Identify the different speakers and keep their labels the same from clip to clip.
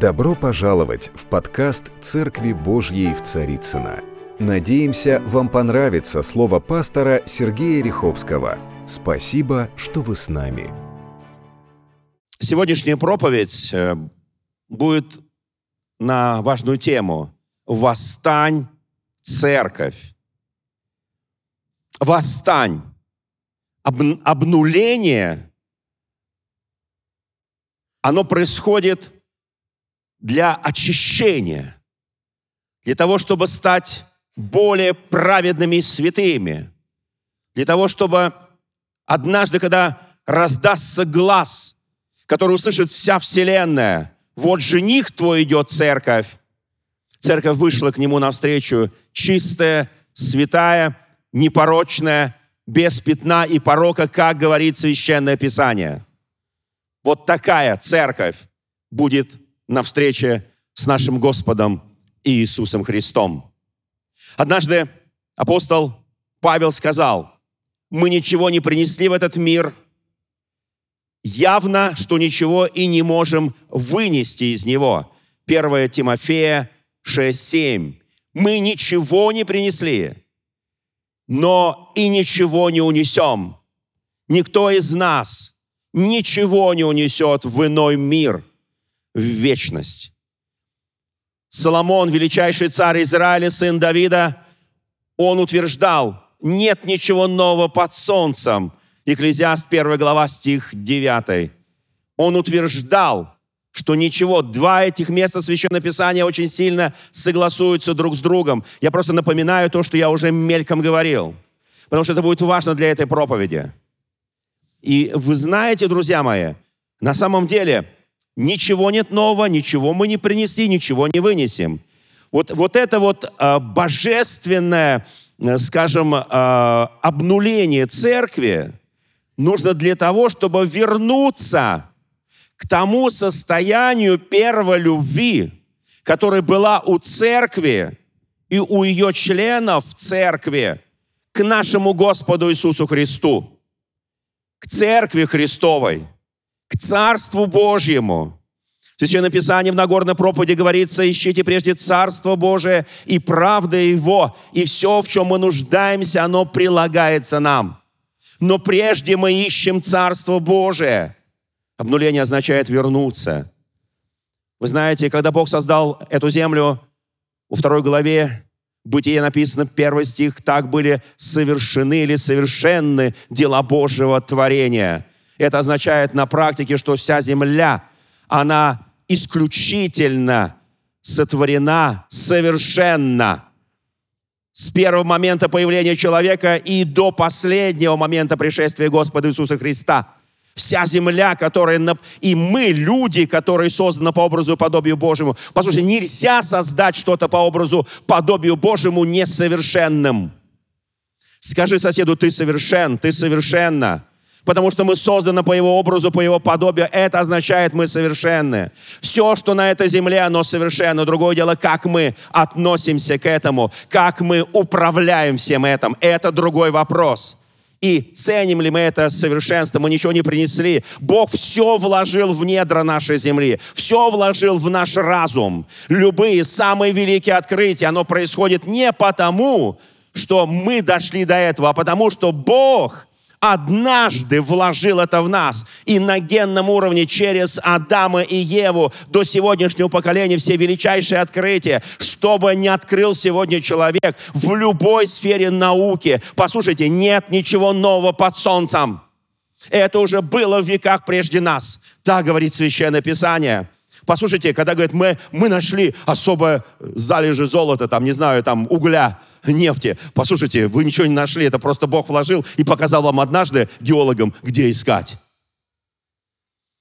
Speaker 1: Добро пожаловать в подкаст «Церкви Божьей в Царицына. Надеемся, вам понравится слово пастора Сергея Риховского. Спасибо, что вы с нами.
Speaker 2: Сегодняшняя проповедь э, будет на важную тему «Восстань, церковь». Восстань. Об, обнуление, оно происходит для очищения, для того, чтобы стать более праведными и святыми, для того, чтобы однажды, когда раздастся глаз, который услышит вся вселенная, вот жених твой идет, церковь, церковь вышла к нему навстречу, чистая, святая, непорочная, без пятна и порока, как говорит Священное Писание. Вот такая церковь будет на встрече с нашим Господом Иисусом Христом. Однажды апостол Павел сказал, мы ничего не принесли в этот мир, явно, что ничего и не можем вынести из него. 1 Тимофея 6.7. Мы ничего не принесли, но и ничего не унесем. Никто из нас ничего не унесет в иной мир – в вечность. Соломон, величайший царь Израиля, сын Давида, он утверждал, нет ничего нового под солнцем. Екклезиаст 1 глава, стих 9. Он утверждал, что ничего, два этих места Священного Писания очень сильно согласуются друг с другом. Я просто напоминаю то, что я уже мельком говорил, потому что это будет важно для этой проповеди. И вы знаете, друзья мои, на самом деле – Ничего нет нового, ничего мы не принесли, ничего не вынесем. Вот, вот это вот э, божественное, скажем, э, обнуление церкви нужно для того, чтобы вернуться к тому состоянию первой любви, которая была у церкви и у ее членов церкви, к нашему Господу Иисусу Христу, к церкви Христовой – к Царству Божьему. В Священном Писании в Нагорной проповеди говорится, ищите прежде Царство Божие и правда Его, и все, в чем мы нуждаемся, оно прилагается нам. Но прежде мы ищем Царство Божие. Обнуление означает вернуться. Вы знаете, когда Бог создал эту землю, во второй главе Бытие написано, первый стих, так были совершены или совершенны дела Божьего творения. Это означает на практике, что вся земля, она исключительно сотворена совершенно. С первого момента появления человека и до последнего момента пришествия Господа Иисуса Христа. Вся земля, которая... И мы, люди, которые созданы по образу и подобию Божьему. Послушайте, нельзя создать что-то по образу, подобию Божьему несовершенным. Скажи соседу, ты совершен, ты совершенна потому что мы созданы по Его образу, по Его подобию. Это означает, мы совершенны. Все, что на этой земле, оно совершенно. Другое дело, как мы относимся к этому, как мы управляем всем этим. Это другой вопрос. И ценим ли мы это совершенство? Мы ничего не принесли. Бог все вложил в недра нашей земли, все вложил в наш разум. Любые самые великие открытия, оно происходит не потому, что мы дошли до этого, а потому что Бог – однажды вложил это в нас. И на генном уровне через Адама и Еву до сегодняшнего поколения все величайшие открытия, чтобы не открыл сегодня человек в любой сфере науки. Послушайте, нет ничего нового под солнцем. Это уже было в веках прежде нас. Так говорит Священное Писание. Послушайте, когда говорят, мы, мы нашли особое залежи золота, там, не знаю, там, угля, нефти. Послушайте, вы ничего не нашли, это просто Бог вложил и показал вам однажды, геологам, где искать.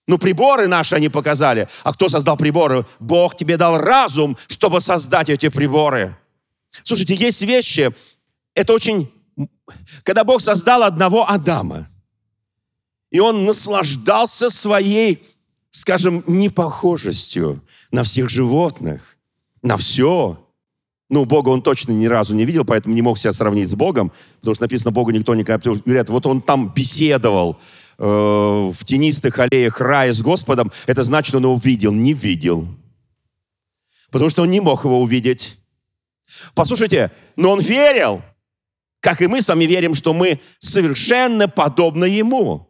Speaker 2: Ну, приборы наши они показали. А кто создал приборы? Бог тебе дал разум, чтобы создать эти приборы. Слушайте, есть вещи, это очень... Когда Бог создал одного Адама, и он наслаждался своей, скажем, непохожестью на всех животных, на все. Ну, Бога он точно ни разу не видел, поэтому не мог себя сравнить с Богом, потому что написано, Богу никто никогда... Говорят, вот он там беседовал э, в тенистых аллеях рая с Господом, это значит, он его видел. Не видел. потому что он не мог его увидеть. Послушайте, но он верил, как и мы сами верим, что мы совершенно подобны ему.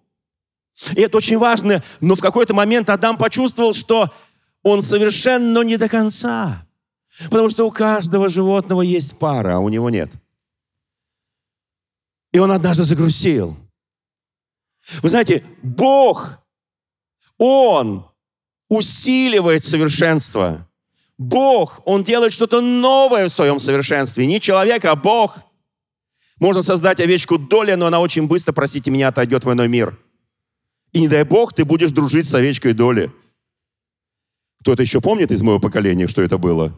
Speaker 2: И это очень важно, но в какой-то момент Адам почувствовал, что он совершенно не до конца. Потому что у каждого животного есть пара, а у него нет. И он однажды загрустил. Вы знаете, Бог, Он усиливает совершенство. Бог, Он делает что-то новое в своем совершенстве. Не человек, а Бог. Можно создать овечку доли, но она очень быстро, простите меня, отойдет в иной мир. И не дай Бог, ты будешь дружить с овечкой доли. Кто-то еще помнит из моего поколения, что это было?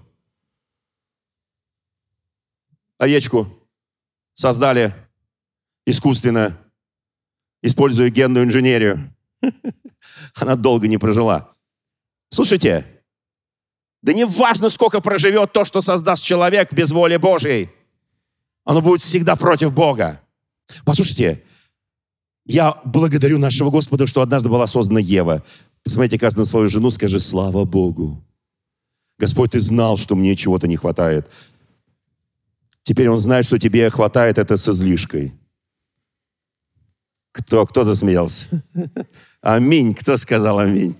Speaker 2: Овечку создали искусственно, используя генную инженерию. Она долго не прожила. Слушайте, да не важно, сколько проживет то, что создаст человек без воли Божьей. Оно будет всегда против Бога. Послушайте, я благодарю нашего Господа, что однажды была создана Ева. Посмотрите каждый на свою жену, скажи «Слава Богу». Господь, ты знал, что мне чего-то не хватает. Теперь Он знает, что тебе хватает это с излишкой. Кто, кто засмеялся? Аминь. Кто сказал аминь?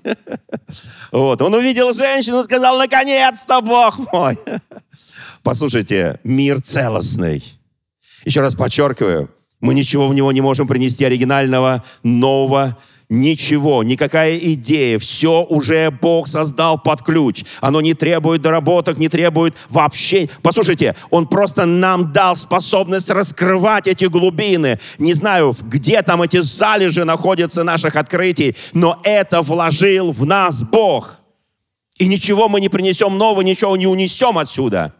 Speaker 2: Вот. Он увидел женщину и сказал, наконец-то, Бог мой. Послушайте, мир целостный. Еще раз подчеркиваю, мы ничего в него не можем принести оригинального, нового, Ничего, никакая идея, все уже Бог создал под ключ. Оно не требует доработок, не требует вообще. Послушайте, Он просто нам дал способность раскрывать эти глубины. Не знаю, где там эти залежи находятся наших открытий, но это вложил в нас Бог. И ничего мы не принесем нового, ничего не унесем отсюда.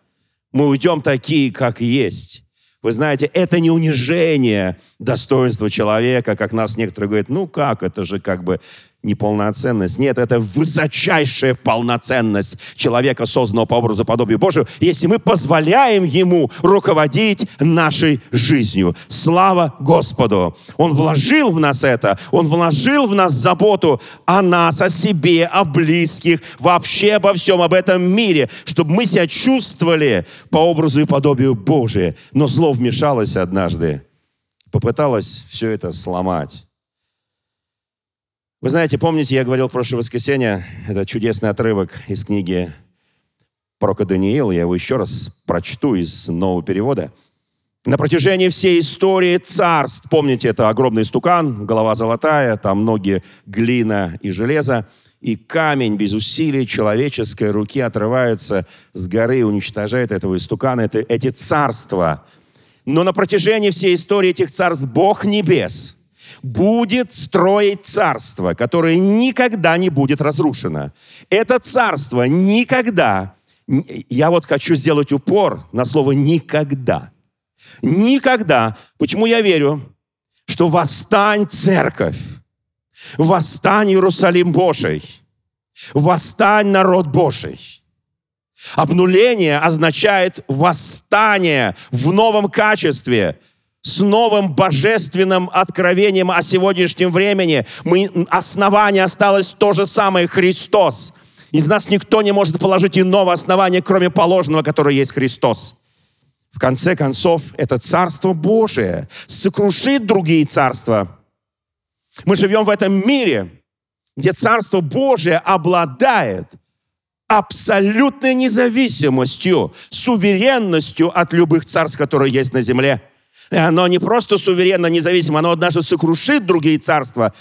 Speaker 2: Мы уйдем такие, как есть. Вы знаете, это не унижение достоинства человека, как нас некоторые говорят, ну как, это же как бы неполноценность. Нет, это высочайшая полноценность человека, созданного по образу подобию Божию, если мы позволяем Ему руководить нашей жизнью. Слава Господу! Он вложил в нас это, Он вложил в нас заботу о нас, о себе, о близких, вообще обо всем, об этом мире, чтобы мы себя чувствовали по образу и подобию Божия. Но зло вмешалось однажды, попыталось все это сломать. Вы знаете, помните, я говорил в прошлое воскресенье, это чудесный отрывок из книги пророка Даниила, я его еще раз прочту из нового перевода. На протяжении всей истории царств, помните, это огромный стукан, голова золотая, там ноги глина и железо, и камень без усилий человеческой руки отрывается с горы и уничтожает этого истукана, это, эти царства. Но на протяжении всей истории этих царств Бог небес – будет строить царство, которое никогда не будет разрушено. Это царство никогда, я вот хочу сделать упор на слово «никогда». Никогда. Почему я верю? Что восстань церковь, восстань Иерусалим Божий, восстань народ Божий. Обнуление означает восстание в новом качестве – с новым божественным откровением о сегодняшнем времени. Мы, основание осталось то же самое, Христос. Из нас никто не может положить иного основания, кроме положенного, которое есть Христос. В конце концов, это Царство Божие сокрушит другие царства. Мы живем в этом мире, где Царство Божие обладает абсолютной независимостью, суверенностью от любых царств, которые есть на земле – оно не просто суверенно, независимо, оно однажды сокрушит другие царства,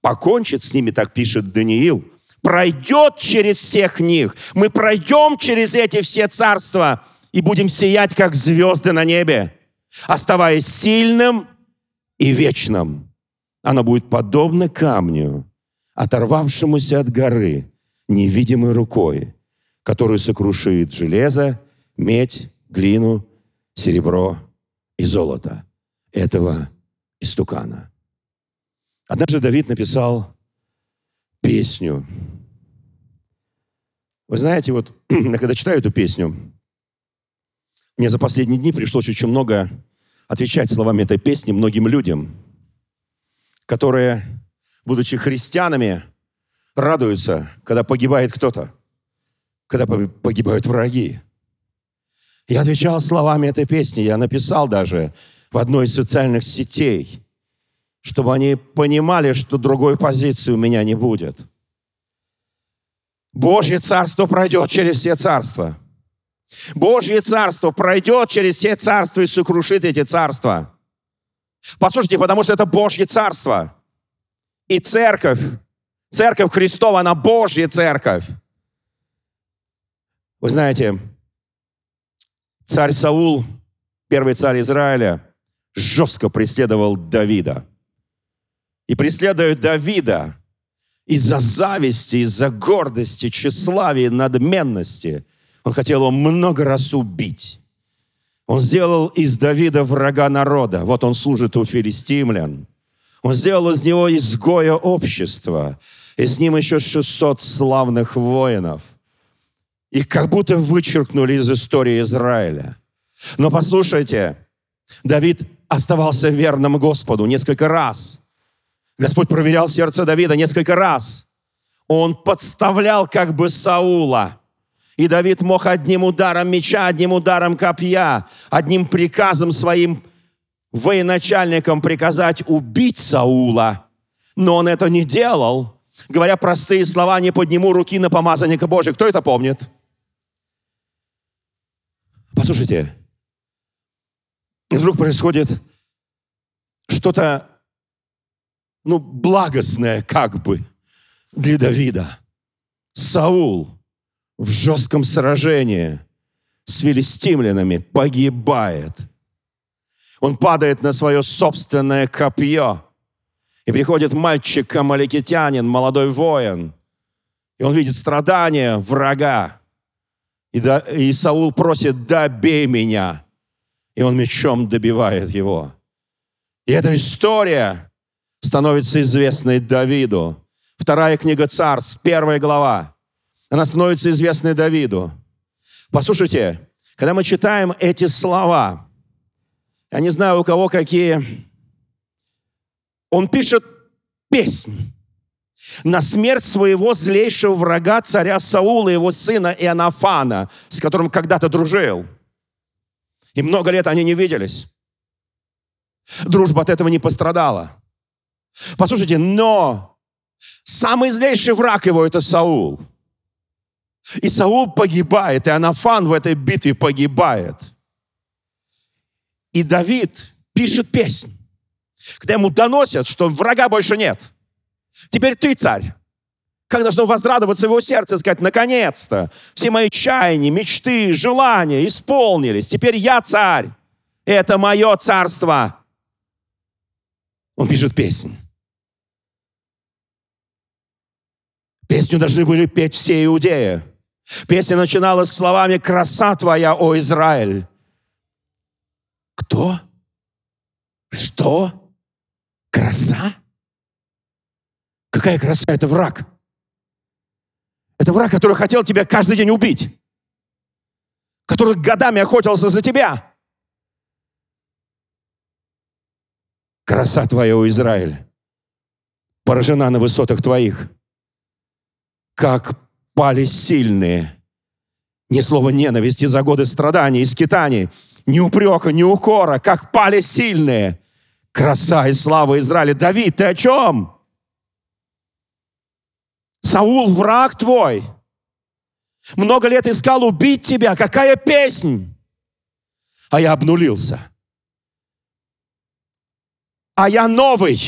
Speaker 2: покончит с ними, так пишет Даниил, пройдет через всех них. Мы пройдем через эти все царства и будем сиять, как звезды на небе, оставаясь сильным и вечным. Оно будет подобно камню, оторвавшемуся от горы невидимой рукой, которую сокрушит железо, медь, глину, серебро и золото этого истукана. Однажды Давид написал песню. Вы знаете, вот когда читаю эту песню, мне за последние дни пришлось очень много отвечать словами этой песни многим людям, которые, будучи христианами, радуются, когда погибает кто-то. когда погибают враги. Я отвечал словами этой песни, я написал даже в одной из социальных сетей, чтобы они понимали, что другой позиции у меня не будет. Божье царство пройдет через все царства. Божье царство пройдет через все царства и сокрушит эти царства. Послушайте, потому что это Божье царство. И церковь, церковь Христова, она Божья церковь. Вы знаете, царь Саул, первый царь Израиля, жестко преследовал Давида. И преследует Давида из-за зависти, из-за гордости, тщеславия, надменности. Он хотел его много раз убить. Он сделал из Давида врага народа. Вот он служит у филистимлян. Он сделал из него изгоя общества. И с ним еще 600 славных воинов. Их как будто вычеркнули из истории Израиля. Но послушайте, Давид оставался верным Господу несколько раз. Господь проверял сердце Давида несколько раз. Он подставлял как бы Саула. И Давид мог одним ударом меча, одним ударом копья, одним приказом своим военачальникам приказать убить Саула. Но он это не делал. Говоря простые слова, не подниму руки на помазанника Божия. Кто это помнит? Послушайте, и вдруг происходит что-то, ну, благостное как бы для Давида. Саул в жестком сражении с филистимлянами погибает. Он падает на свое собственное копье. И приходит мальчик-амаликитянин, молодой воин. И он видит страдания врага. И, да, и Саул просит, добей меня и он мечом добивает его. И эта история становится известной Давиду. Вторая книга Царств, первая глава. Она становится известной Давиду. Послушайте, когда мы читаем эти слова, я не знаю, у кого какие, он пишет песнь на смерть своего злейшего врага, царя Саула, его сына Иоаннафана, с которым когда-то дружил – и много лет они не виделись. Дружба от этого не пострадала. Послушайте, но самый злейший враг его – это Саул. И Саул погибает, и Анафан в этой битве погибает. И Давид пишет песнь, когда ему доносят, что врага больше нет. Теперь ты царь. Как должно возрадоваться его сердце, сказать, наконец-то, все мои чаяния, мечты, желания исполнились. Теперь я царь. Это мое царство. Он пишет песнь. Песню должны были петь все иудеи. Песня начиналась словами «Краса твоя, о Израиль». Кто? Что? Краса? Какая краса? Это враг. Это враг, который хотел тебя каждый день убить. Который годами охотился за тебя. Краса твоя, о Израиль, поражена на высотах твоих. Как пали сильные. Ни слова ненависти за годы страданий и скитаний, ни упрека, ни укора, как пали сильные. Краса и слава Израиля. Давид, ты о чем? Саул, враг твой, много лет искал убить тебя. Какая песнь? А я обнулился. А я новый.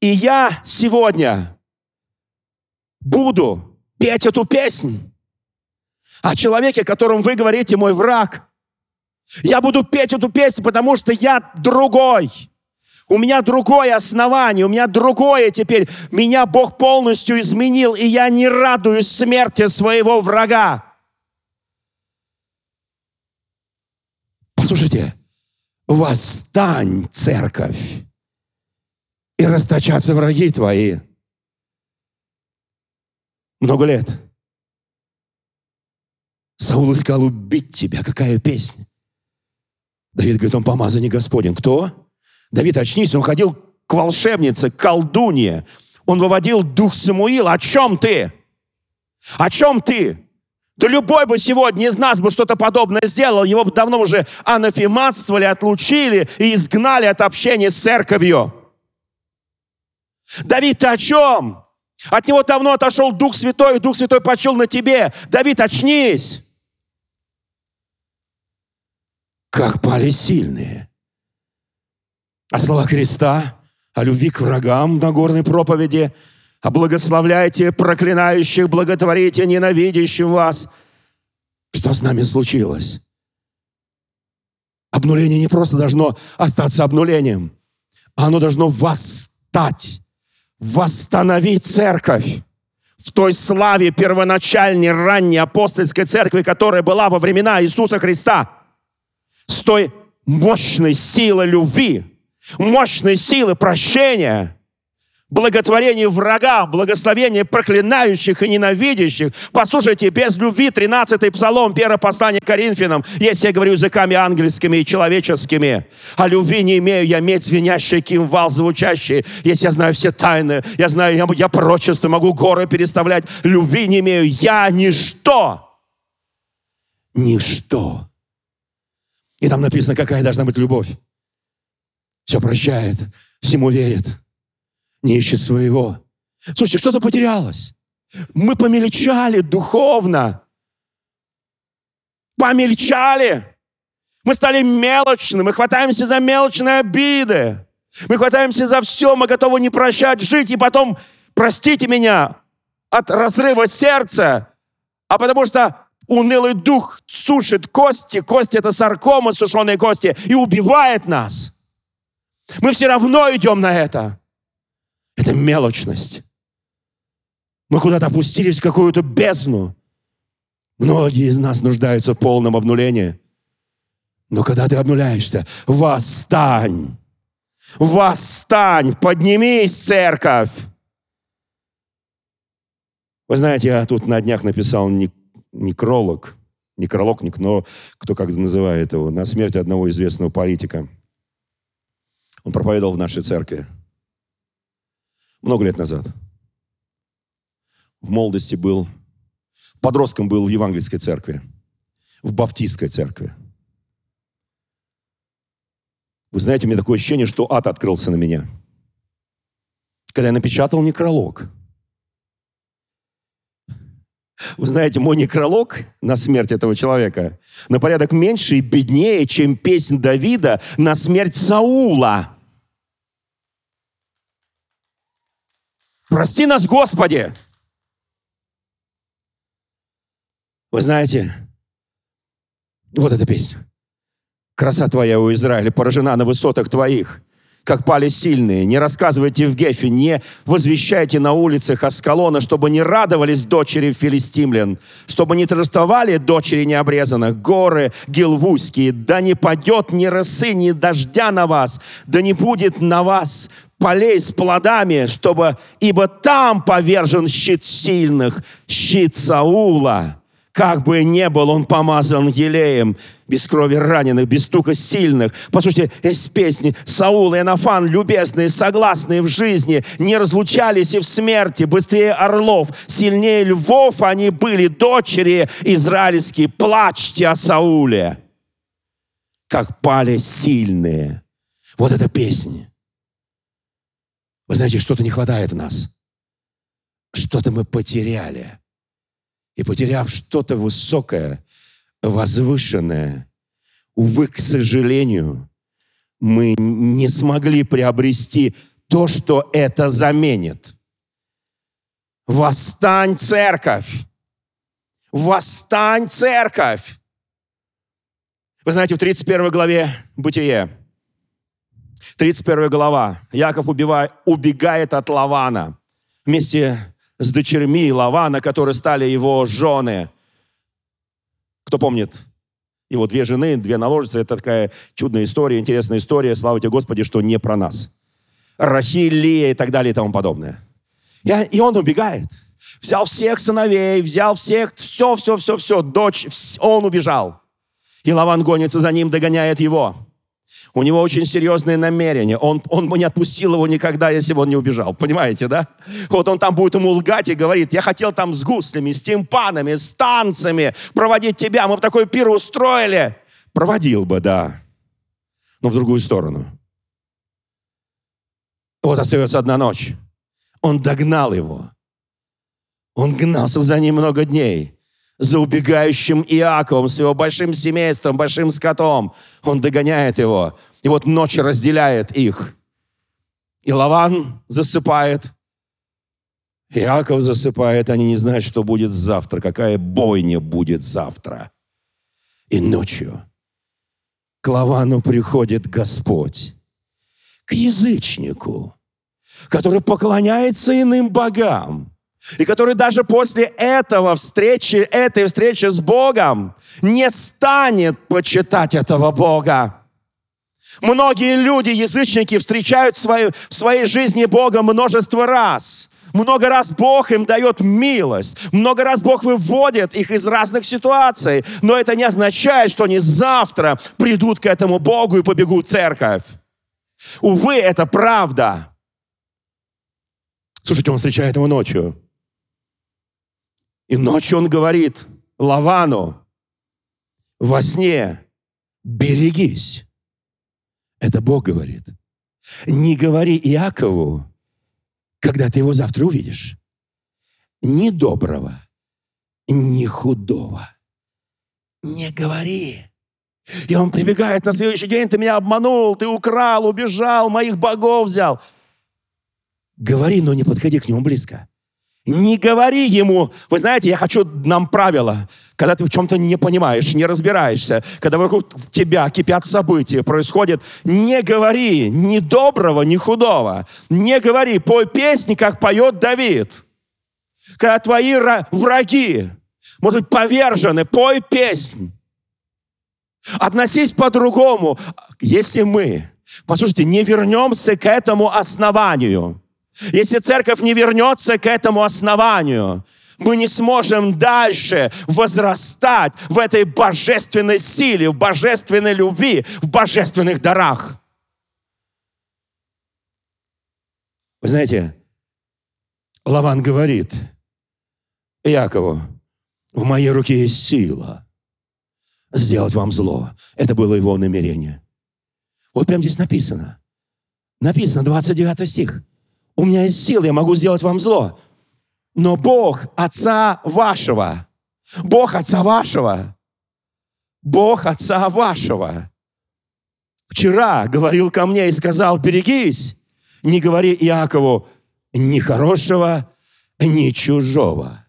Speaker 2: И я сегодня буду петь эту песнь о человеке, которым вы говорите, мой враг. Я буду петь эту песню, потому что я другой. У меня другое основание, у меня другое теперь. Меня Бог полностью изменил, и я не радуюсь смерти своего врага. Послушайте, восстань, церковь, и расточатся враги твои. Много лет. Саул искал убить тебя. Какая песня? Давид говорит, он помазанник Господень. Кто? Давид, очнись, он ходил к волшебнице, к колдунье. Он выводил дух Самуила. О чем ты? О чем ты? Да любой бы сегодня из нас бы что-то подобное сделал, его бы давно уже анафематствовали, отлучили и изгнали от общения с церковью. Давид, ты о чем? От него давно отошел Дух Святой, и Дух Святой почел на тебе. Давид, очнись! Как пали сильные. О словах Христа, о любви к врагам на горной проповеди – а благословляйте проклинающих, благотворите ненавидящих вас. Что с нами случилось? Обнуление не просто должно остаться обнулением, а оно должно восстать, восстановить церковь в той славе первоначальной, ранней апостольской церкви, которая была во времена Иисуса Христа, с той мощной силой любви, мощной силы прощения – благотворение врагам, благословение проклинающих и ненавидящих. Послушайте, без любви 13-й псалом, первое послание Коринфянам, если я говорю языками ангельскими и человеческими, о любви не имею я медь звенящий, кимвал звучащий, если я знаю все тайны, я знаю, я, я прочество, могу горы переставлять, любви не имею, я ничто. Ничто. И там написано, какая должна быть любовь. Все прощает, всему верит, не ищет своего. Слушайте, что-то потерялось. Мы помельчали духовно. Помельчали. Мы стали мелочны, мы хватаемся за мелочные обиды. Мы хватаемся за все, мы готовы не прощать, жить, и потом, простите меня, от разрыва сердца, а потому что унылый дух сушит кости, кости это саркома, сушеные кости, и убивает нас. Мы все равно идем на это. Это мелочность. Мы куда-то опустились в какую-то бездну. Многие из нас нуждаются в полном обнулении. Но когда ты обнуляешься, восстань! Восстань! Поднимись, церковь! Вы знаете, я тут на днях написал некролог, некролог, но кто как называет его, на смерть одного известного политика. Он проповедовал в нашей церкви много лет назад. В молодости был, подростком был в евангельской церкви, в баптистской церкви. Вы знаете, у меня такое ощущение, что ад открылся на меня. Когда я напечатал некролог. Вы знаете, мой некролог на смерть этого человека на порядок меньше и беднее, чем песнь Давида на смерть Саула. Прости нас, Господи! Вы знаете, вот эта песня. Краса твоя у Израиля поражена на высотах твоих, как пали сильные. Не рассказывайте в Гефе, не возвещайте на улицах Аскалона, чтобы не радовались дочери филистимлян, чтобы не торжествовали дочери необрезанных, горы гилвузские, да не падет ни росы, ни дождя на вас, да не будет на вас полей с плодами, чтобы, ибо там повержен щит сильных, щит Саула. Как бы ни был он помазан елеем, без крови раненых, без стука сильных. Послушайте, из песни Саул и Анафан, любезные, согласные в жизни, не разлучались и в смерти, быстрее орлов, сильнее львов они были, дочери израильские, плачьте о Сауле. Как пали сильные. Вот эта песня. Вы знаете, что-то не хватает в нас. Что-то мы потеряли. И потеряв что-то высокое, возвышенное, увы, к сожалению, мы не смогли приобрести то, что это заменит. Восстань, церковь! Восстань, церковь! Вы знаете, в 31 главе Бытие 31 глава. Яков убивает, убегает от Лавана вместе с дочерьми Лавана, которые стали его жены. Кто помнит? Его две жены, две наложницы. Это такая чудная история, интересная история. Слава тебе, Господи, что не про нас. Рахиль, и так далее и тому подобное. И он убегает. Взял всех сыновей, взял всех, все, все, все, все, дочь, он убежал. И Лаван гонится за ним, догоняет его. У него очень серьезные намерения. Он, он бы не отпустил его никогда, если бы он не убежал. Понимаете, да? Вот он там будет ему лгать и говорит, я хотел там с гуслями, с тимпанами, с танцами проводить тебя. Мы бы такой пир устроили. Проводил бы, да. Но в другую сторону. Вот остается одна ночь. Он догнал его. Он гнался за ним много дней за убегающим Иаковом с его большим семейством, большим скотом. Он догоняет его. И вот ночь разделяет их. И Лаван засыпает, Иаков засыпает, они не знают, что будет завтра, какая бойня будет завтра. И ночью к Лавану приходит Господь, к язычнику, который поклоняется иным богам, и который даже после этого встречи, этой встречи с Богом не станет почитать этого Бога. Многие люди, язычники, встречают в своей, в своей жизни Бога множество раз. Много раз Бог им дает милость. Много раз Бог выводит их из разных ситуаций. Но это не означает, что они завтра придут к этому Богу и побегут в церковь. Увы, это правда. Слушайте, он встречает его ночью. И ночью он говорит Лавану во сне, берегись. Это Бог говорит. Не говори Иакову, когда ты его завтра увидишь. Ни доброго, ни худого. Не говори. И он прибегает на следующий день, ты меня обманул, ты украл, убежал, моих богов взял. Говори, но не подходи к нему близко. Не говори ему, вы знаете, я хочу нам правило, когда ты в чем-то не понимаешь, не разбираешься, когда вокруг тебя кипят события, происходит, не говори ни доброго, ни худого. Не говори, пой песни, как поет Давид. Когда твои враги, может быть, повержены, пой песнь. Относись по-другому. Если мы, послушайте, не вернемся к этому основанию – если церковь не вернется к этому основанию, мы не сможем дальше возрастать в этой божественной силе, в божественной любви, в божественных дарах. Вы знаете, Лаван говорит Иакову, в моей руке есть сила сделать вам зло. Это было его намерение. Вот прямо здесь написано. Написано, 29 стих у меня есть силы, я могу сделать вам зло. Но Бог Отца вашего, Бог Отца вашего, Бог Отца вашего вчера говорил ко мне и сказал, берегись, не говори Иакову ни хорошего, ни чужого.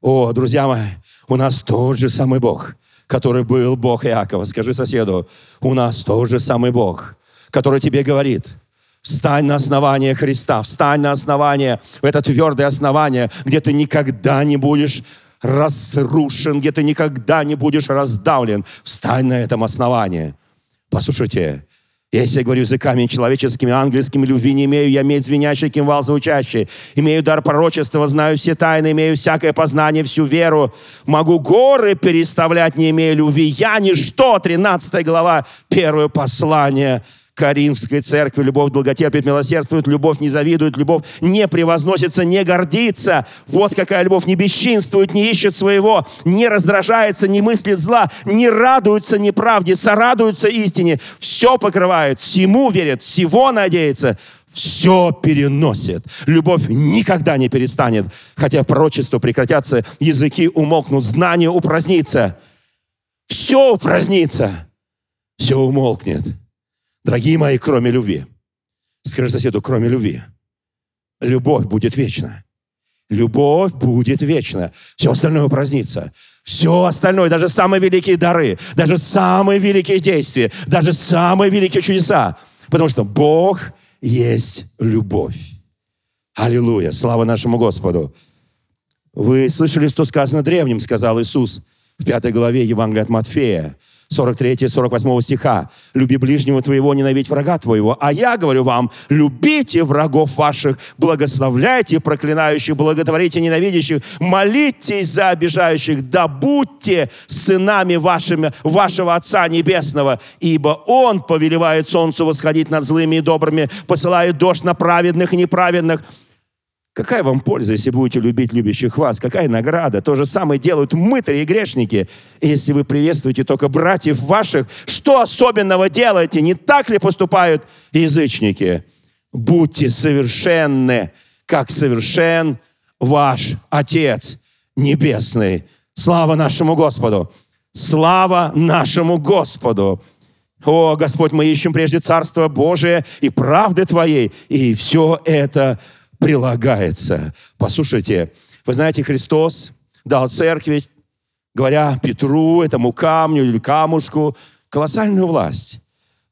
Speaker 2: О, друзья мои, у нас тот же самый Бог, который был Бог Иакова. Скажи соседу, у нас тот же самый Бог, который тебе говорит – Встань на основание Христа, встань на основание, в это твердое основание, где ты никогда не будешь разрушен, где ты никогда не будешь раздавлен. Встань на этом основании. Послушайте, если я говорю языками человеческими, ангельскими, любви не имею, я имею звенящий кимвал звучащий, имею дар пророчества, знаю все тайны, имею всякое познание, всю веру, могу горы переставлять, не имея любви. Я ничто, 13 глава, первое послание Коринфской церкви. Любовь долготерпит, милосердствует, любовь не завидует, любовь не превозносится, не гордится. Вот какая любовь не бесчинствует, не ищет своего, не раздражается, не мыслит зла, не радуется неправде, сорадуется истине. Все покрывает, всему верит, всего надеется, все переносит. Любовь никогда не перестанет. Хотя пророчества прекратятся, языки умолкнут, знание упразднится. Все упразднится. Все умолкнет. Дорогие мои, кроме любви. Скажи соседу, кроме любви. Любовь будет вечна. Любовь будет вечна. Все остальное упразднится. Все остальное, даже самые великие дары, даже самые великие действия, даже самые великие чудеса. Потому что Бог есть любовь. Аллилуйя! Слава нашему Господу! Вы слышали, что сказано древним, сказал Иисус в пятой главе Евангелия от Матфея. 43-48 стиха. «Люби ближнего твоего, ненавидь врага твоего. А я говорю вам, любите врагов ваших, благословляйте проклинающих, благотворите ненавидящих, молитесь за обижающих, да будьте сынами вашими, вашего Отца Небесного, ибо Он повелевает солнцу восходить над злыми и добрыми, посылает дождь на праведных и неправедных». Какая вам польза, если будете любить любящих вас? Какая награда? То же самое делают мытари и грешники. Если вы приветствуете только братьев ваших, что особенного делаете? Не так ли поступают язычники? Будьте совершенны, как совершен ваш Отец Небесный. Слава нашему Господу! Слава нашему Господу! О, Господь, мы ищем прежде Царство Божие и правды Твоей, и все это прилагается. Послушайте, вы знаете, Христос дал церкви, говоря Петру, этому камню или камушку, колоссальную власть.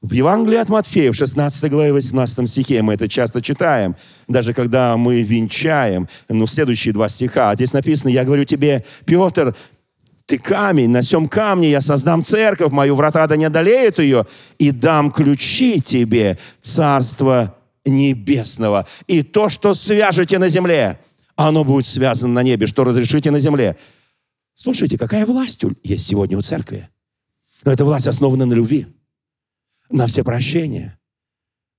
Speaker 2: В Евангелии от Матфея, в 16 главе, 18 стихе, мы это часто читаем, даже когда мы венчаем, ну, следующие два стиха. Здесь написано, я говорю тебе, Петр, ты камень, на всем камне я создам церковь мою, врата да не одолеют ее, и дам ключи тебе, царство небесного. И то, что свяжете на земле, оно будет связано на небе, что разрешите на земле. Слушайте, какая власть есть сегодня у церкви? Но эта власть основана на любви, на все прощения.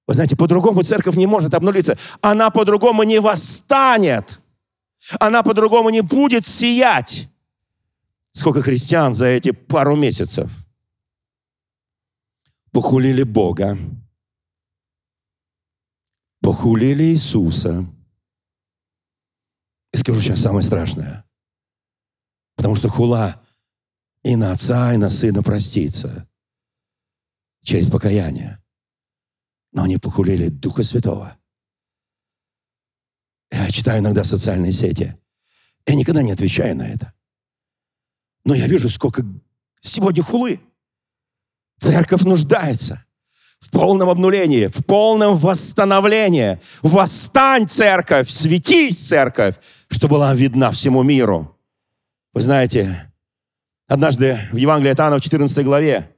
Speaker 2: Вы знаете, по-другому церковь не может обнулиться. Она по-другому не восстанет. Она по-другому не будет сиять. Сколько христиан за эти пару месяцев похулили Бога, похулили Иисуса. И скажу сейчас самое страшное. Потому что хула и на отца, и на сына простится через покаяние. Но они похулили Духа Святого. Я читаю иногда социальные сети. Я никогда не отвечаю на это. Но я вижу, сколько сегодня хулы. Церковь нуждается в полном обнулении, в полном восстановлении. Восстань, церковь, светись, церковь, чтобы была видна всему миру. Вы знаете, однажды в Евангелии от Иоанна в 14 главе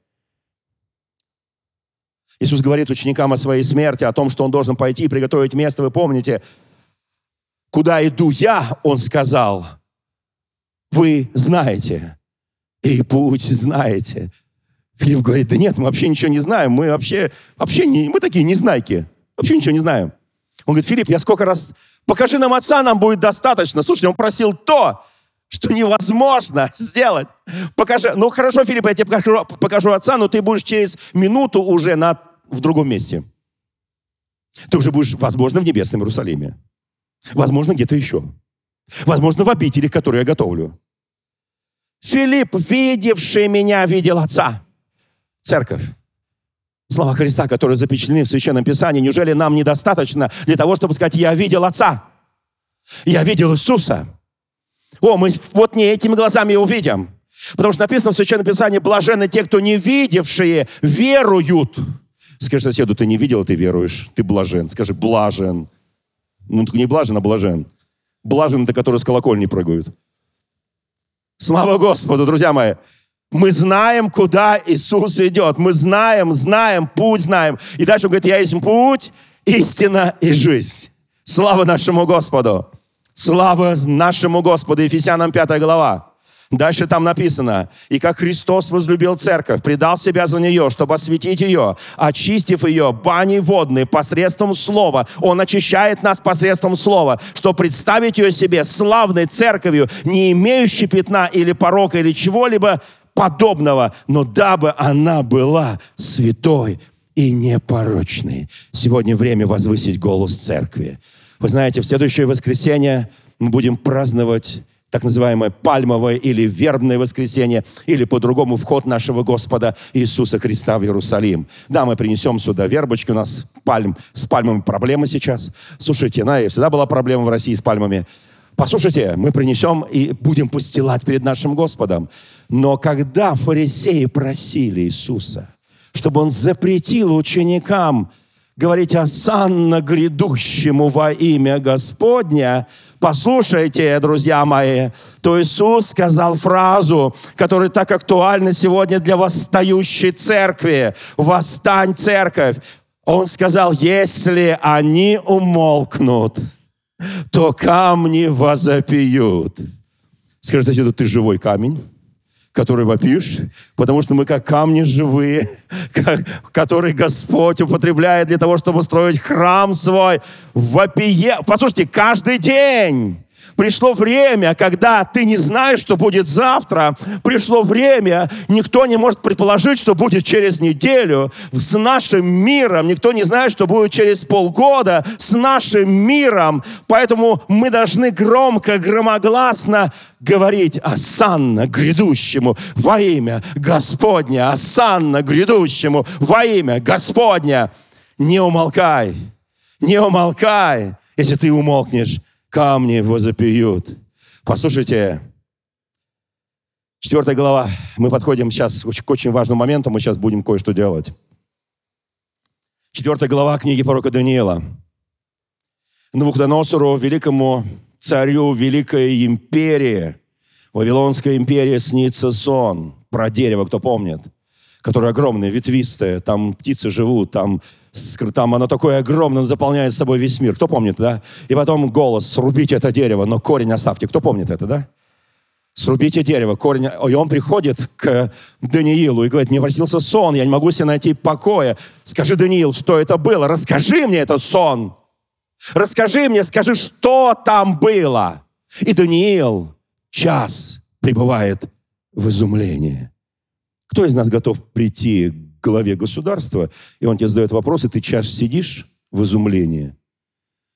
Speaker 2: Иисус говорит ученикам о своей смерти, о том, что Он должен пойти и приготовить место. Вы помните, куда иду я, Он сказал, вы знаете, и путь знаете. Филипп говорит, да нет, мы вообще ничего не знаем, мы вообще, вообще не, мы такие незнайки, вообще ничего не знаем. Он говорит, Филипп, я сколько раз, покажи нам отца, нам будет достаточно. Слушай, он просил то, что невозможно сделать. Покажи, ну хорошо, Филипп, я тебе покажу, покажу отца, но ты будешь через минуту уже на, в другом месте. Ты уже будешь, возможно, в небесном Иерусалиме. Возможно, где-то еще. Возможно, в обители, которую я готовлю. Филипп, видевший меня, видел отца церковь. Слова Христа, которые запечатлены в Священном Писании, неужели нам недостаточно для того, чтобы сказать, я видел Отца, я видел Иисуса. О, мы вот не этими глазами его видим. Потому что написано в Священном Писании, блаженны те, кто не видевшие, веруют. Скажи соседу, ты не видел, ты веруешь, ты блажен. Скажи, блажен. Ну, не блажен, а блажен. Блажен это, которые с колокольни прыгают. Слава Господу, друзья мои. Мы знаем, куда Иисус идет. Мы знаем, знаем, путь знаем. И дальше он говорит, я есть путь, истина и жизнь. Слава нашему Господу. Слава нашему Господу. Ефесянам 5 глава. Дальше там написано, «И как Христос возлюбил церковь, предал себя за нее, чтобы осветить ее, очистив ее баней водной посредством слова». Он очищает нас посредством слова, чтобы представить ее себе славной церковью, не имеющей пятна или порока или чего-либо, подобного, но дабы она была святой и непорочной. Сегодня время возвысить голос церкви. Вы знаете, в следующее воскресенье мы будем праздновать так называемое пальмовое или вербное воскресенье, или по-другому вход нашего Господа Иисуса Христа в Иерусалим. Да, мы принесем сюда вербочки, у нас пальм, с пальмами проблемы сейчас. Слушайте, на, всегда была проблема в России с пальмами. Послушайте, мы принесем и будем постилать перед нашим Господом. Но когда фарисеи просили Иисуса, чтобы Он запретил ученикам говорить «Осанна грядущему во имя Господня», Послушайте, друзья мои, то Иисус сказал фразу, которая так актуальна сегодня для восстающей церкви. «Восстань, церковь!» Он сказал, если они умолкнут, то камни возопьют. Скажи соседу, ты живой камень который вопишь, потому что мы как камни живые, которые Господь употребляет для того, чтобы строить храм свой. Вопие... Послушайте, каждый день Пришло время, когда ты не знаешь, что будет завтра. Пришло время, никто не может предположить, что будет через неделю. С нашим миром никто не знает, что будет через полгода. С нашим миром. Поэтому мы должны громко, громогласно говорить «Асанна грядущему во имя Господня! Асанна грядущему во имя Господня!» Не умолкай, не умолкай. Если ты умолкнешь, камни возопьют. Послушайте, четвертая глава. Мы подходим сейчас к очень важному моменту, мы сейчас будем кое-что делать. Четвертая глава книги пророка Даниила. Навуходоносору, великому царю Великой империи, Вавилонская империя снится сон про дерево, кто помнит, которое огромное, ветвистое, там птицы живут, там там оно такое огромное, оно заполняет собой весь мир. Кто помнит, да? И потом голос, срубите это дерево, но корень оставьте. Кто помнит это, да? Срубите дерево, корень. И он приходит к Даниилу и говорит, мне воротился сон, я не могу себе найти покоя. Скажи, Даниил, что это было? Расскажи мне этот сон. Расскажи мне, скажи, что там было. И Даниил час пребывает в изумлении. Кто из нас готов прийти главе государства, и он тебе задает вопрос, и ты час сидишь в изумлении,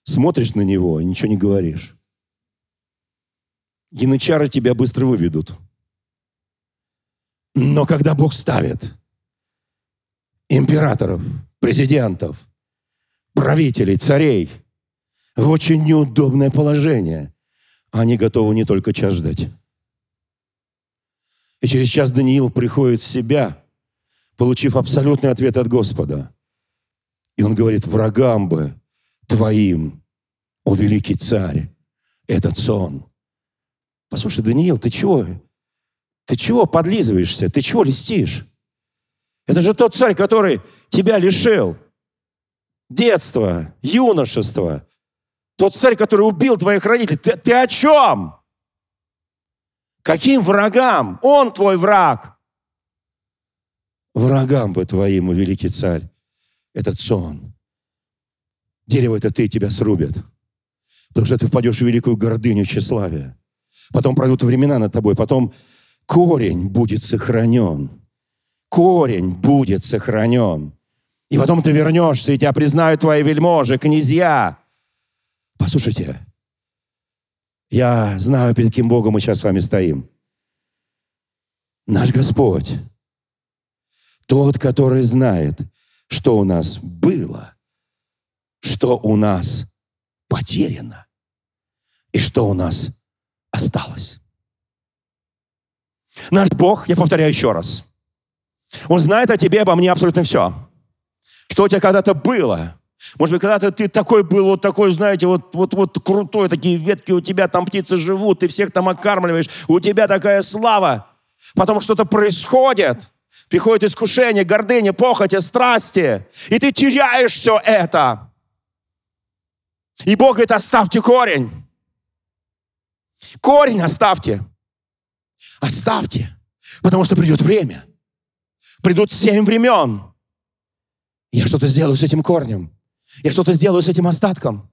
Speaker 2: смотришь на него и ничего не говоришь. Янычары тебя быстро выведут. Но когда Бог ставит императоров, президентов, правителей, царей в очень неудобное положение, они готовы не только час ждать. И через час Даниил приходит в себя – получив абсолютный ответ от Господа. И он говорит, врагам бы твоим, о великий царь, этот сон. Послушай, Даниил, ты чего? Ты чего подлизываешься? Ты чего листишь? Это же тот царь, который тебя лишил детства, юношества. Тот царь, который убил твоих родителей. Ты, ты о чем? Каким врагам? Он твой враг врагам бы твоим, великий царь, этот сон. Дерево это ты, тебя срубят. Потому что ты впадешь в великую гордыню тщеславия. Потом пройдут времена над тобой, потом корень будет сохранен. Корень будет сохранен. И потом ты вернешься, и тебя признают твои вельможи, князья. Послушайте, я знаю, перед каким Богом мы сейчас с вами стоим. Наш Господь тот, который знает, что у нас было, что у нас потеряно и что у нас осталось. Наш Бог, я повторяю еще раз, Он знает о тебе, обо мне абсолютно все. Что у тебя когда-то было. Может быть, когда-то ты такой был, вот такой, знаете, вот, вот, вот крутой, такие ветки у тебя, там птицы живут, ты всех там окармливаешь, у тебя такая слава. Потом что-то происходит – Приходит искушение, гордыня, похоть, страсти. И ты теряешь все это. И Бог говорит, оставьте корень. Корень оставьте. Оставьте. Потому что придет время. Придут семь времен. Я что-то сделаю с этим корнем. Я что-то сделаю с этим остатком.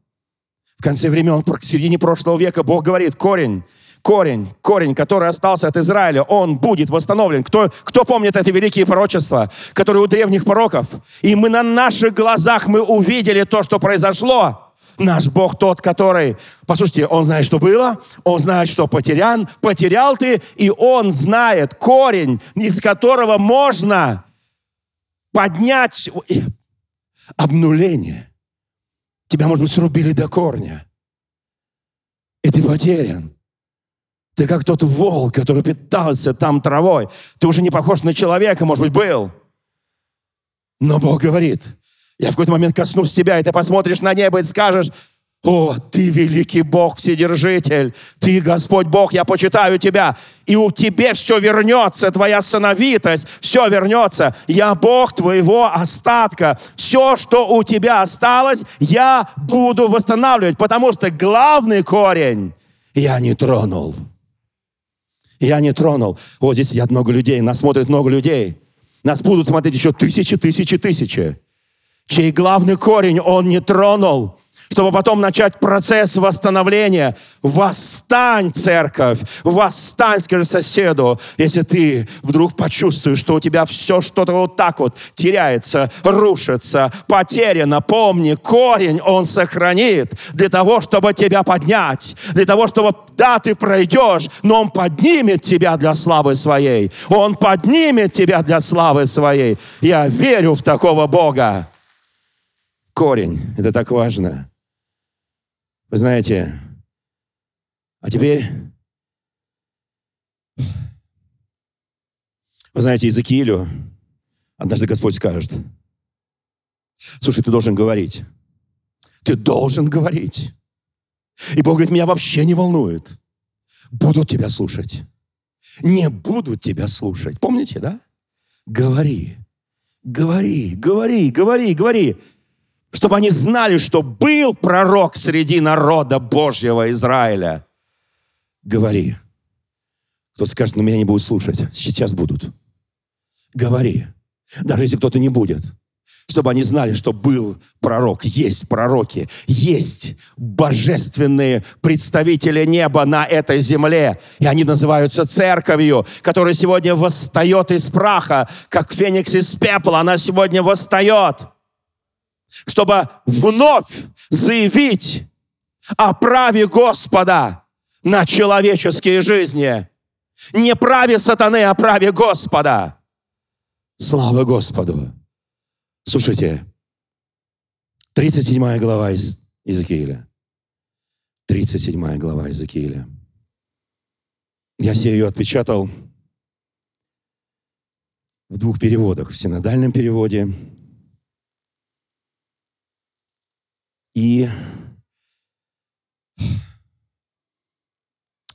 Speaker 2: В конце времен, в середине прошлого века, Бог говорит, корень корень, корень, который остался от Израиля, он будет восстановлен. Кто, кто помнит эти великие пророчества, которые у древних пророков? И мы на наших глазах мы увидели то, что произошло. Наш Бог тот, который, послушайте, Он знает, что было, Он знает, что потерян, потерял ты, и Он знает корень, из которого можно поднять обнуление. Тебя, может быть, срубили до корня, и ты потерян. Ты как тот волк, который питался там травой. Ты уже не похож на человека, может быть, был. Но Бог говорит, Я в какой-то момент коснусь тебя, и ты посмотришь на небо и скажешь, о, ты великий Бог, Вседержитель, ты Господь Бог, я почитаю тебя, и у тебе все вернется, твоя сыновитость, все вернется. Я Бог твоего остатка. Все, что у тебя осталось, я буду восстанавливать, потому что главный корень я не тронул. Я не тронул. Вот здесь сидят много людей, нас смотрит много людей. Нас будут смотреть еще тысячи, тысячи, тысячи. Чей главный корень он не тронул чтобы потом начать процесс восстановления. Восстань, церковь, восстань, скажи соседу, если ты вдруг почувствуешь, что у тебя все что-то вот так вот теряется, рушится, потеряно. Помни, корень он сохранит для того, чтобы тебя поднять, для того, чтобы, да, ты пройдешь, но он поднимет тебя для славы своей. Он поднимет тебя для славы своей. Я верю в такого Бога. Корень, это так важно. Вы знаете, а теперь, вы знаете, Иезекиилю однажды Господь скажет, слушай, ты должен говорить. Ты должен говорить. И Бог говорит, меня вообще не волнует. Будут тебя слушать. Не будут тебя слушать. Помните, да? Говори. Говори, говори, говори, говори чтобы они знали, что был пророк среди народа Божьего Израиля. Говори. Кто-то скажет, но меня не будут слушать. Сейчас будут. Говори. Даже если кто-то не будет. Чтобы они знали, что был пророк, есть пророки, есть божественные представители неба на этой земле. И они называются церковью, которая сегодня восстает из праха, как феникс из пепла. Она сегодня восстает чтобы вновь заявить о праве Господа на человеческие жизни. Не праве сатаны, а праве Господа. Слава Господу. Слушайте, 37 глава из Иезекииля. 37 глава Иезекииля. Я себе ее отпечатал в двух переводах. В синодальном переводе И,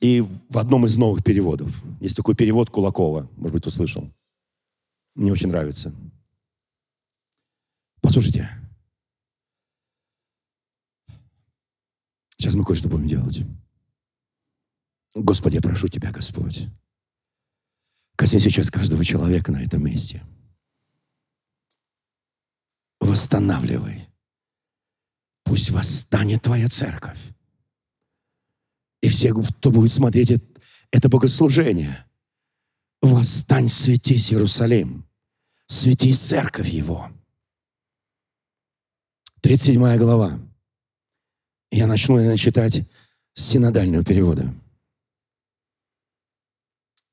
Speaker 2: и в одном из новых переводов. Есть такой перевод Кулакова, может быть, услышал. Мне очень нравится. Послушайте. Сейчас мы кое-что будем делать. Господи, я прошу Тебя, Господь, коснись сейчас каждого человека на этом месте. Восстанавливай пусть восстанет твоя церковь. И все, кто будет смотреть это богослужение, восстань, светись Иерусалим, светись церковь его. 37 глава. Я начну, наверное, читать с синодального перевода.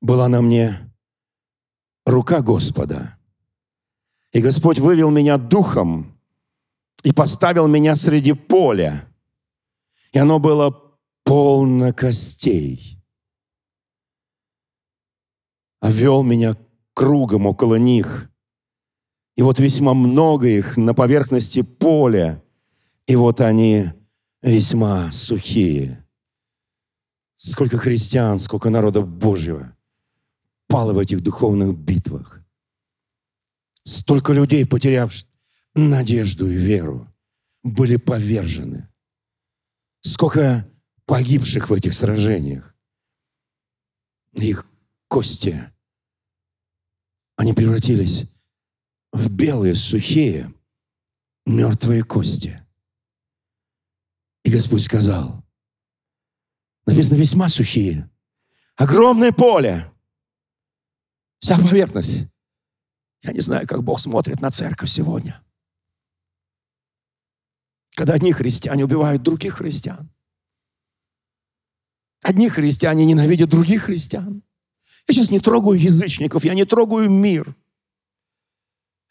Speaker 2: Была на мне рука Господа, и Господь вывел меня духом и поставил меня среди поля. И оно было полно костей. А вел меня кругом около них. И вот весьма много их на поверхности поля. И вот они весьма сухие. Сколько христиан, сколько народа Божьего пало в этих духовных битвах. Столько людей, потерявших надежду и веру, были повержены. Сколько погибших в этих сражениях. Их кости, они превратились в белые, сухие, мертвые кости. И Господь сказал, написано весьма сухие, огромное поле, вся поверхность. Я не знаю, как Бог смотрит на церковь сегодня когда одни христиане убивают других христиан. Одни христиане ненавидят других христиан. Я сейчас не трогаю язычников, я не трогаю мир.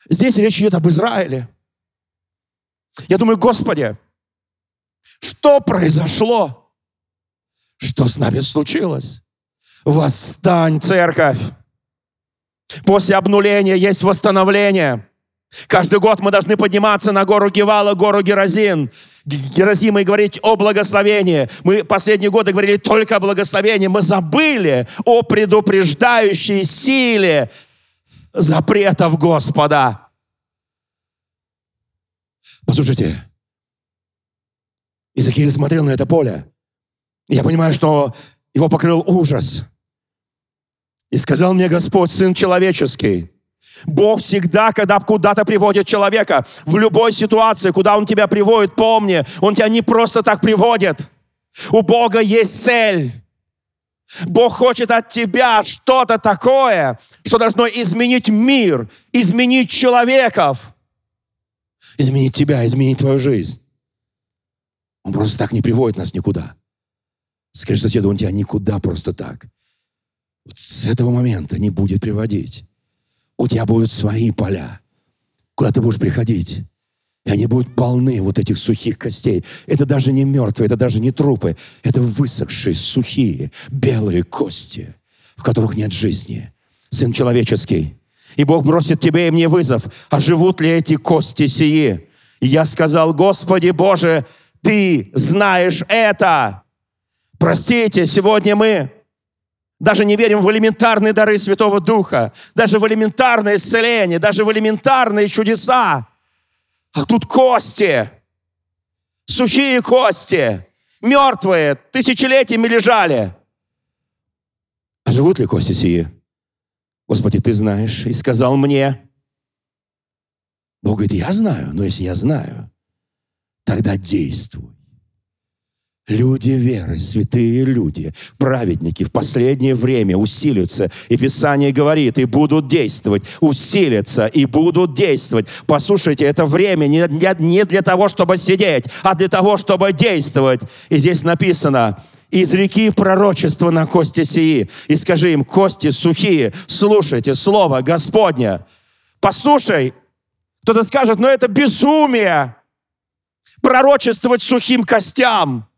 Speaker 2: Здесь речь идет об Израиле. Я думаю, Господи, что произошло? Что с нами случилось? Восстань, церковь! После обнуления есть восстановление. Каждый год мы должны подниматься на гору Гевала, гору Геразин, Геразима и говорить о благословении. Мы последние годы говорили только о благословении. Мы забыли о предупреждающей силе запретов Господа. Послушайте, Иезекииль смотрел на это поле. Я понимаю, что его покрыл ужас. И сказал мне Господь, Сын человеческий, Бог всегда, когда куда-то приводит человека, в любой ситуации, куда Он тебя приводит, помни, Он тебя не просто так приводит. У Бога есть цель. Бог хочет от тебя что-то такое, что должно изменить мир, изменить человеков, изменить тебя, изменить твою жизнь. Он просто так не приводит нас никуда. Скажи соседу, он тебя никуда просто так. Вот с этого момента не будет приводить. У тебя будут свои поля, куда ты будешь приходить. И они будут полны вот этих сухих костей. Это даже не мертвые, это даже не трупы. Это высохшие, сухие, белые кости, в которых нет жизни. Сын человеческий. И Бог бросит тебе и мне вызов. А живут ли эти кости сии? И я сказал, Господи Боже, Ты знаешь это. Простите, сегодня мы даже не верим в элементарные дары Святого Духа, даже в элементарное исцеление, даже в элементарные чудеса. А тут кости, сухие кости, мертвые, тысячелетиями лежали. А живут ли кости сии? Господи, Ты знаешь, и сказал мне. Бог говорит, я знаю, но если я знаю, тогда действуй. Люди веры, святые люди, праведники в последнее время усилятся. И Писание говорит, и будут действовать, усилятся и будут действовать. Послушайте, это время не, не для того, чтобы сидеть, а для того, чтобы действовать. И здесь написано, из реки пророчества на кости сии. И скажи им, кости сухие, слушайте слово Господня. Послушай, кто-то скажет, но это безумие пророчествовать сухим костям.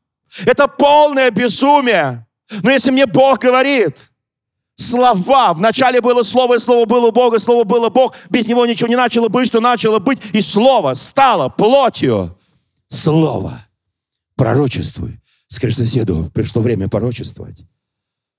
Speaker 2: Это полное безумие. Но если мне Бог говорит, слова, вначале было Слово, и Слово было Бога, Слово было Бог, без Него ничего не начало быть, что начало быть, и Слово стало плотью. Слово. Пророчествуй. Скажи соседу, пришло время пророчествовать.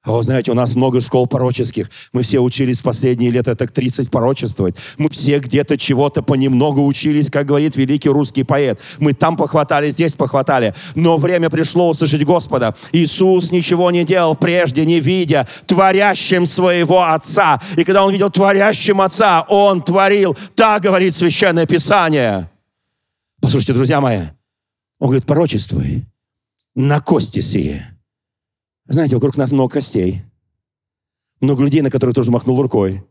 Speaker 2: А вы знаете, у нас много школ пороческих. Мы все учились последние лет так 30 порочествовать. Мы все где-то чего-то понемногу учились, как говорит великий русский поэт. Мы там похватали, здесь похватали. Но время пришло услышать Господа. Иисус ничего не делал прежде, не видя творящим своего Отца. И когда Он видел творящим Отца, Он творил. Так говорит Священное Писание. Послушайте, друзья мои, Он говорит, порочествуй на кости сие знаете, вокруг нас много костей. Много людей, на которые тоже махнул рукой.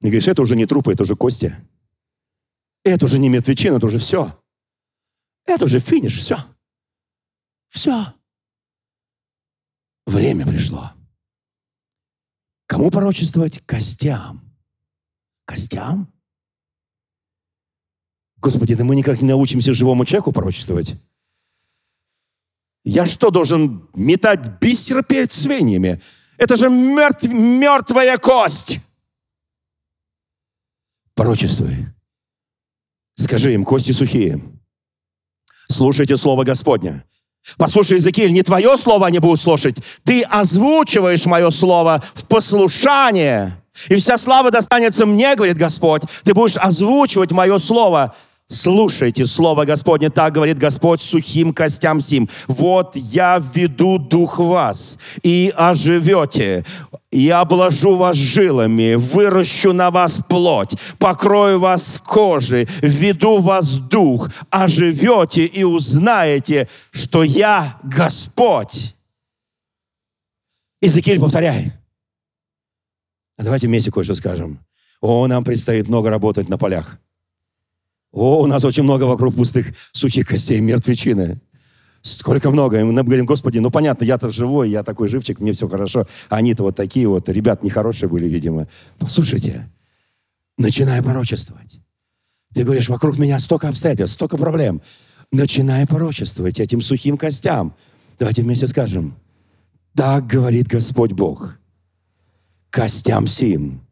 Speaker 2: И говоришь, это уже не трупы, это уже кости. Это уже не мертвечина, это уже все. Это уже финиш, все. Все. Время пришло. Кому пророчествовать? Костям. Костям? Господи, да мы никак не научимся живому человеку пророчествовать. Я что, должен метать бисер перед свиньями? Это же мертв, мертвая кость. Пророчествуй. Скажи им, кости сухие. Слушайте слово Господня. Послушай, Иезекииль, не твое слово они будут слушать. Ты озвучиваешь мое слово в послушание. И вся слава достанется мне, говорит Господь. Ты будешь озвучивать мое слово Слушайте Слово Господне, так говорит Господь сухим костям сим. Вот я введу дух вас, и оживете. Я обложу вас жилами, выращу на вас плоть, покрою вас кожей, введу вас дух, оживете и узнаете, что я Господь. Иезекииль, повторяй. А давайте вместе кое-что скажем. О, нам предстоит много работать на полях. О, у нас очень много вокруг пустых сухих костей, мертвечины. Сколько много. И мы говорим, Господи, ну понятно, я-то живой, я такой живчик, мне все хорошо. А они-то вот такие вот, ребят нехорошие были, видимо. Послушайте, начинай порочествовать. Ты говоришь, вокруг меня столько обстоятельств, столько проблем. Начинай порочествовать этим сухим костям. Давайте вместе скажем. Так говорит Господь Бог. Костям сим.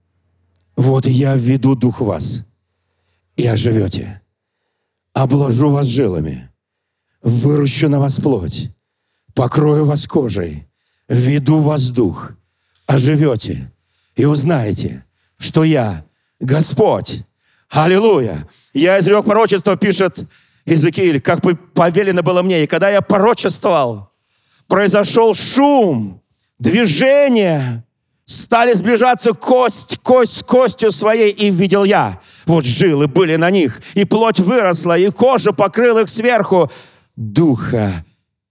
Speaker 2: Вот я введу дух вас и оживете. Обложу вас жилами, выращу на вас плоть, покрою вас кожей, веду вас дух, оживете и узнаете, что я Господь. Аллилуйя! Я изрек пророчество, пишет Иезекииль, как бы повелено было мне. И когда я пророчествовал, произошел шум, движение, стали сближаться кость, кость с костью своей, и видел я. Вот жилы были на них, и плоть выросла, и кожа покрыла их сверху. Духа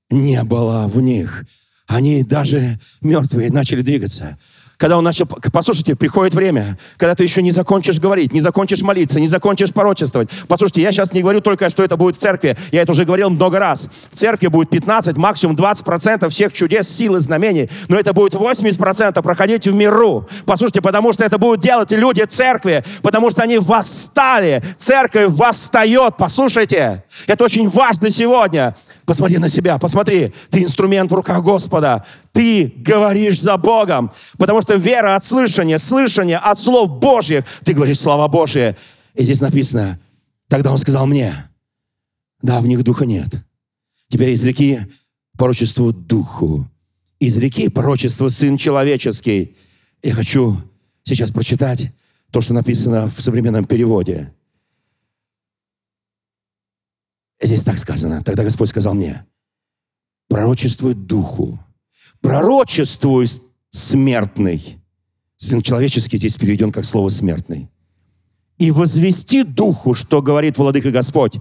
Speaker 2: не было в них. Они даже мертвые начали двигаться когда он начал... Послушайте, приходит время, когда ты еще не закончишь говорить, не закончишь молиться, не закончишь порочествовать. Послушайте, я сейчас не говорю только, что это будет в церкви. Я это уже говорил много раз. В церкви будет 15, максимум 20% всех чудес, сил и знамений. Но это будет 80% проходить в миру. Послушайте, потому что это будут делать люди церкви, потому что они восстали. Церковь восстает. Послушайте, это очень важно сегодня. Посмотри на себя, посмотри. Ты инструмент в руках Господа. Ты говоришь за Богом. Потому что вера от слышания, слышание от слов Божьих. Ты говоришь слова Божьи. И здесь написано, тогда он сказал мне, да, в них духа нет. Теперь из реки пророчеству духу. Из реки пророчество сын человеческий. Я хочу сейчас прочитать то, что написано в современном переводе. Здесь так сказано. Тогда Господь сказал мне, пророчествуй духу, пророчествуй смертный. Сын человеческий здесь переведен как слово смертный. И возвести духу, что говорит Владыка Господь.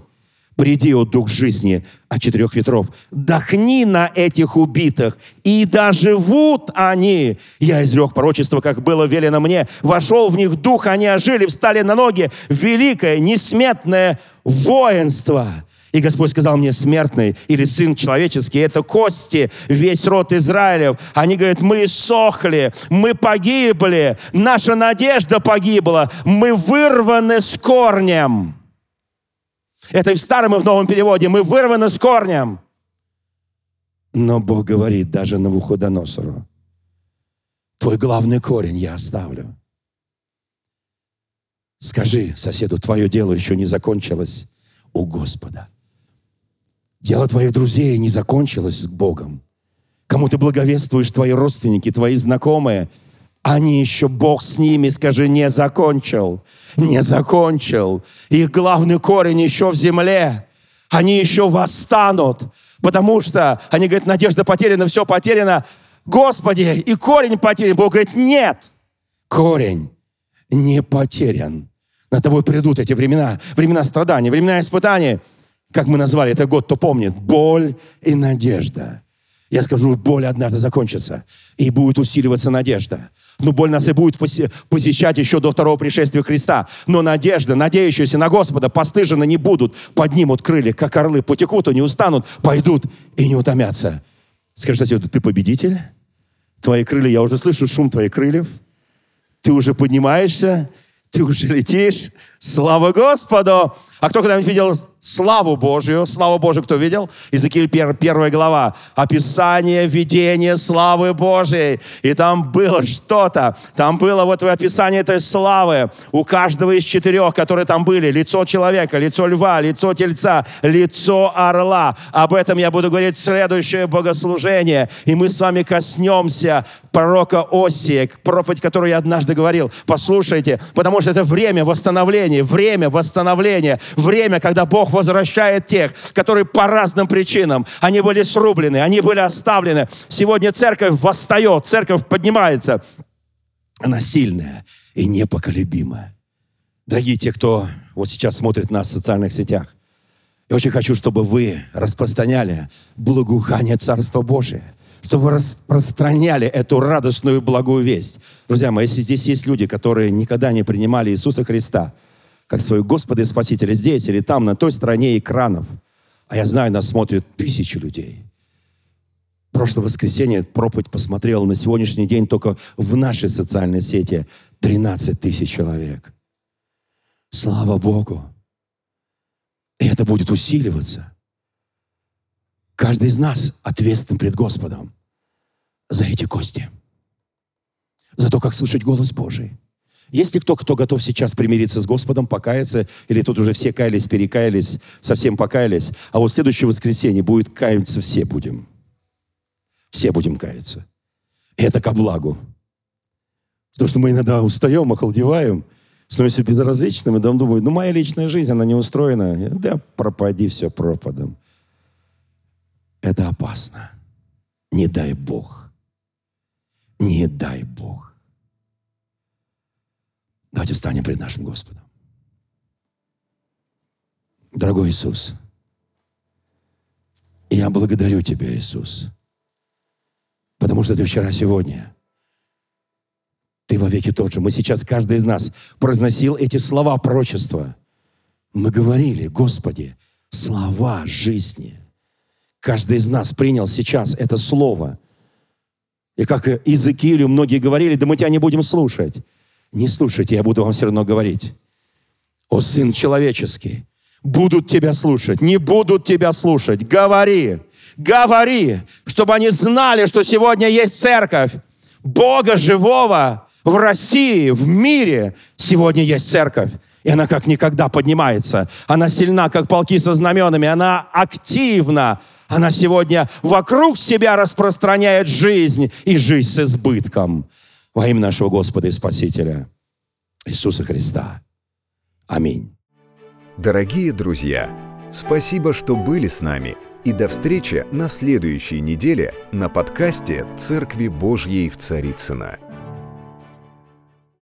Speaker 2: Приди, о дух жизни от четырех ветров, дохни на этих убитых, и доживут они. Я изрек пророчество, как было велено мне. Вошел в них дух, они ожили, встали на ноги. Великое, несметное воинство. И Господь сказал мне, смертный или сын человеческий, это кости, весь род Израилев. Они говорят, мы сохли, мы погибли, наша надежда погибла, мы вырваны с корнем. Это и в старом, и в новом переводе. Мы вырваны с корнем. Но Бог говорит даже на Навуходоносору, твой главный корень я оставлю. Скажи соседу, твое дело еще не закончилось у Господа. Дело твоих друзей не закончилось с Богом. Кому ты благовествуешь, твои родственники, твои знакомые, они еще, Бог с ними, скажи, не закончил. Не закончил. Их главный корень еще в земле. Они еще восстанут. Потому что они говорят, надежда потеряна, все потеряно. Господи, и корень потерян. Бог говорит, нет, корень не потерян. На тобой придут эти времена, времена страдания, времена испытаний – как мы назвали этот год, кто помнит, боль и надежда. Я скажу, боль однажды закончится, и будет усиливаться надежда. Но боль нас и будет посещать еще до второго пришествия Христа. Но надежда, надеющиеся на Господа, постыжены не будут, поднимут крылья, как орлы, потекут и не устанут, пойдут и не утомятся. Скажи соседу, ты победитель? Твои крылья, я уже слышу шум твоих крыльев. Ты уже поднимаешься, ты уже летишь. Слава Господу! А кто когда-нибудь видел славу Божью? Славу Божию кто видел? Иезекииль 1, первая глава. Описание, видение славы Божьей. И там было что-то. Там было вот описание этой славы. У каждого из четырех, которые там были. Лицо человека, лицо льва, лицо тельца, лицо орла. Об этом я буду говорить в следующее богослужение. И мы с вами коснемся пророка Осия, проповедь, которую я однажды говорил. Послушайте, потому что это время восстановления, время восстановления, время, когда Бог возвращает тех, которые по разным причинам, они были срублены, они были оставлены. Сегодня церковь восстает, церковь поднимается. Она сильная и непоколебимая. Дорогие те, кто вот сейчас смотрит нас в социальных сетях, я очень хочу, чтобы вы распространяли благоухание Царства Божия чтобы вы распространяли эту радостную благую весть. Друзья мои, если здесь есть люди, которые никогда не принимали Иисуса Христа как своего Господа и Спасителя здесь или там, на той стороне экранов, а я знаю, нас смотрят тысячи людей. Прошлое воскресенье проповедь посмотрел на сегодняшний день только в нашей социальной сети 13 тысяч человек. Слава Богу! И это будет усиливаться. Каждый из нас ответственен пред Господом за эти кости. За то, как слышать голос Божий. Есть ли кто, кто готов сейчас примириться с Господом, покаяться, или тут уже все каялись, перекаялись, совсем покаялись, а вот следующее воскресенье будет каяться все будем. Все будем каяться. И это ко благу. Потому что мы иногда устаем, охолдеваем, становимся безразличными, потом думаем, ну моя личная жизнь, она не устроена. Да пропади все пропадом. Это опасно. Не дай Бог. Не дай Бог. Давайте встанем пред нашим Господом. Дорогой Иисус, я благодарю Тебя, Иисус, потому что Ты вчера, сегодня, Ты во веки тот же. Мы сейчас, каждый из нас, произносил эти слова прочества. Мы говорили, Господи, слова жизни. Каждый из нас принял сейчас это слово. И как Иезекиилю многие говорили, да мы тебя не будем слушать. Не слушайте, я буду вам все равно говорить. О, Сын человеческий, будут тебя слушать, не будут тебя слушать. Говори, говори, чтобы они знали, что сегодня есть церковь Бога живого в России, в мире. Сегодня есть церковь. И она как никогда поднимается. Она сильна, как полки со знаменами. Она активна. Она сегодня вокруг себя распространяет жизнь и жизнь с избытком. Во имя нашего Господа и Спасителя Иисуса Христа. Аминь.
Speaker 1: Дорогие друзья, спасибо, что были с нами. И до встречи на следующей неделе на подкасте «Церкви Божьей в Царицына.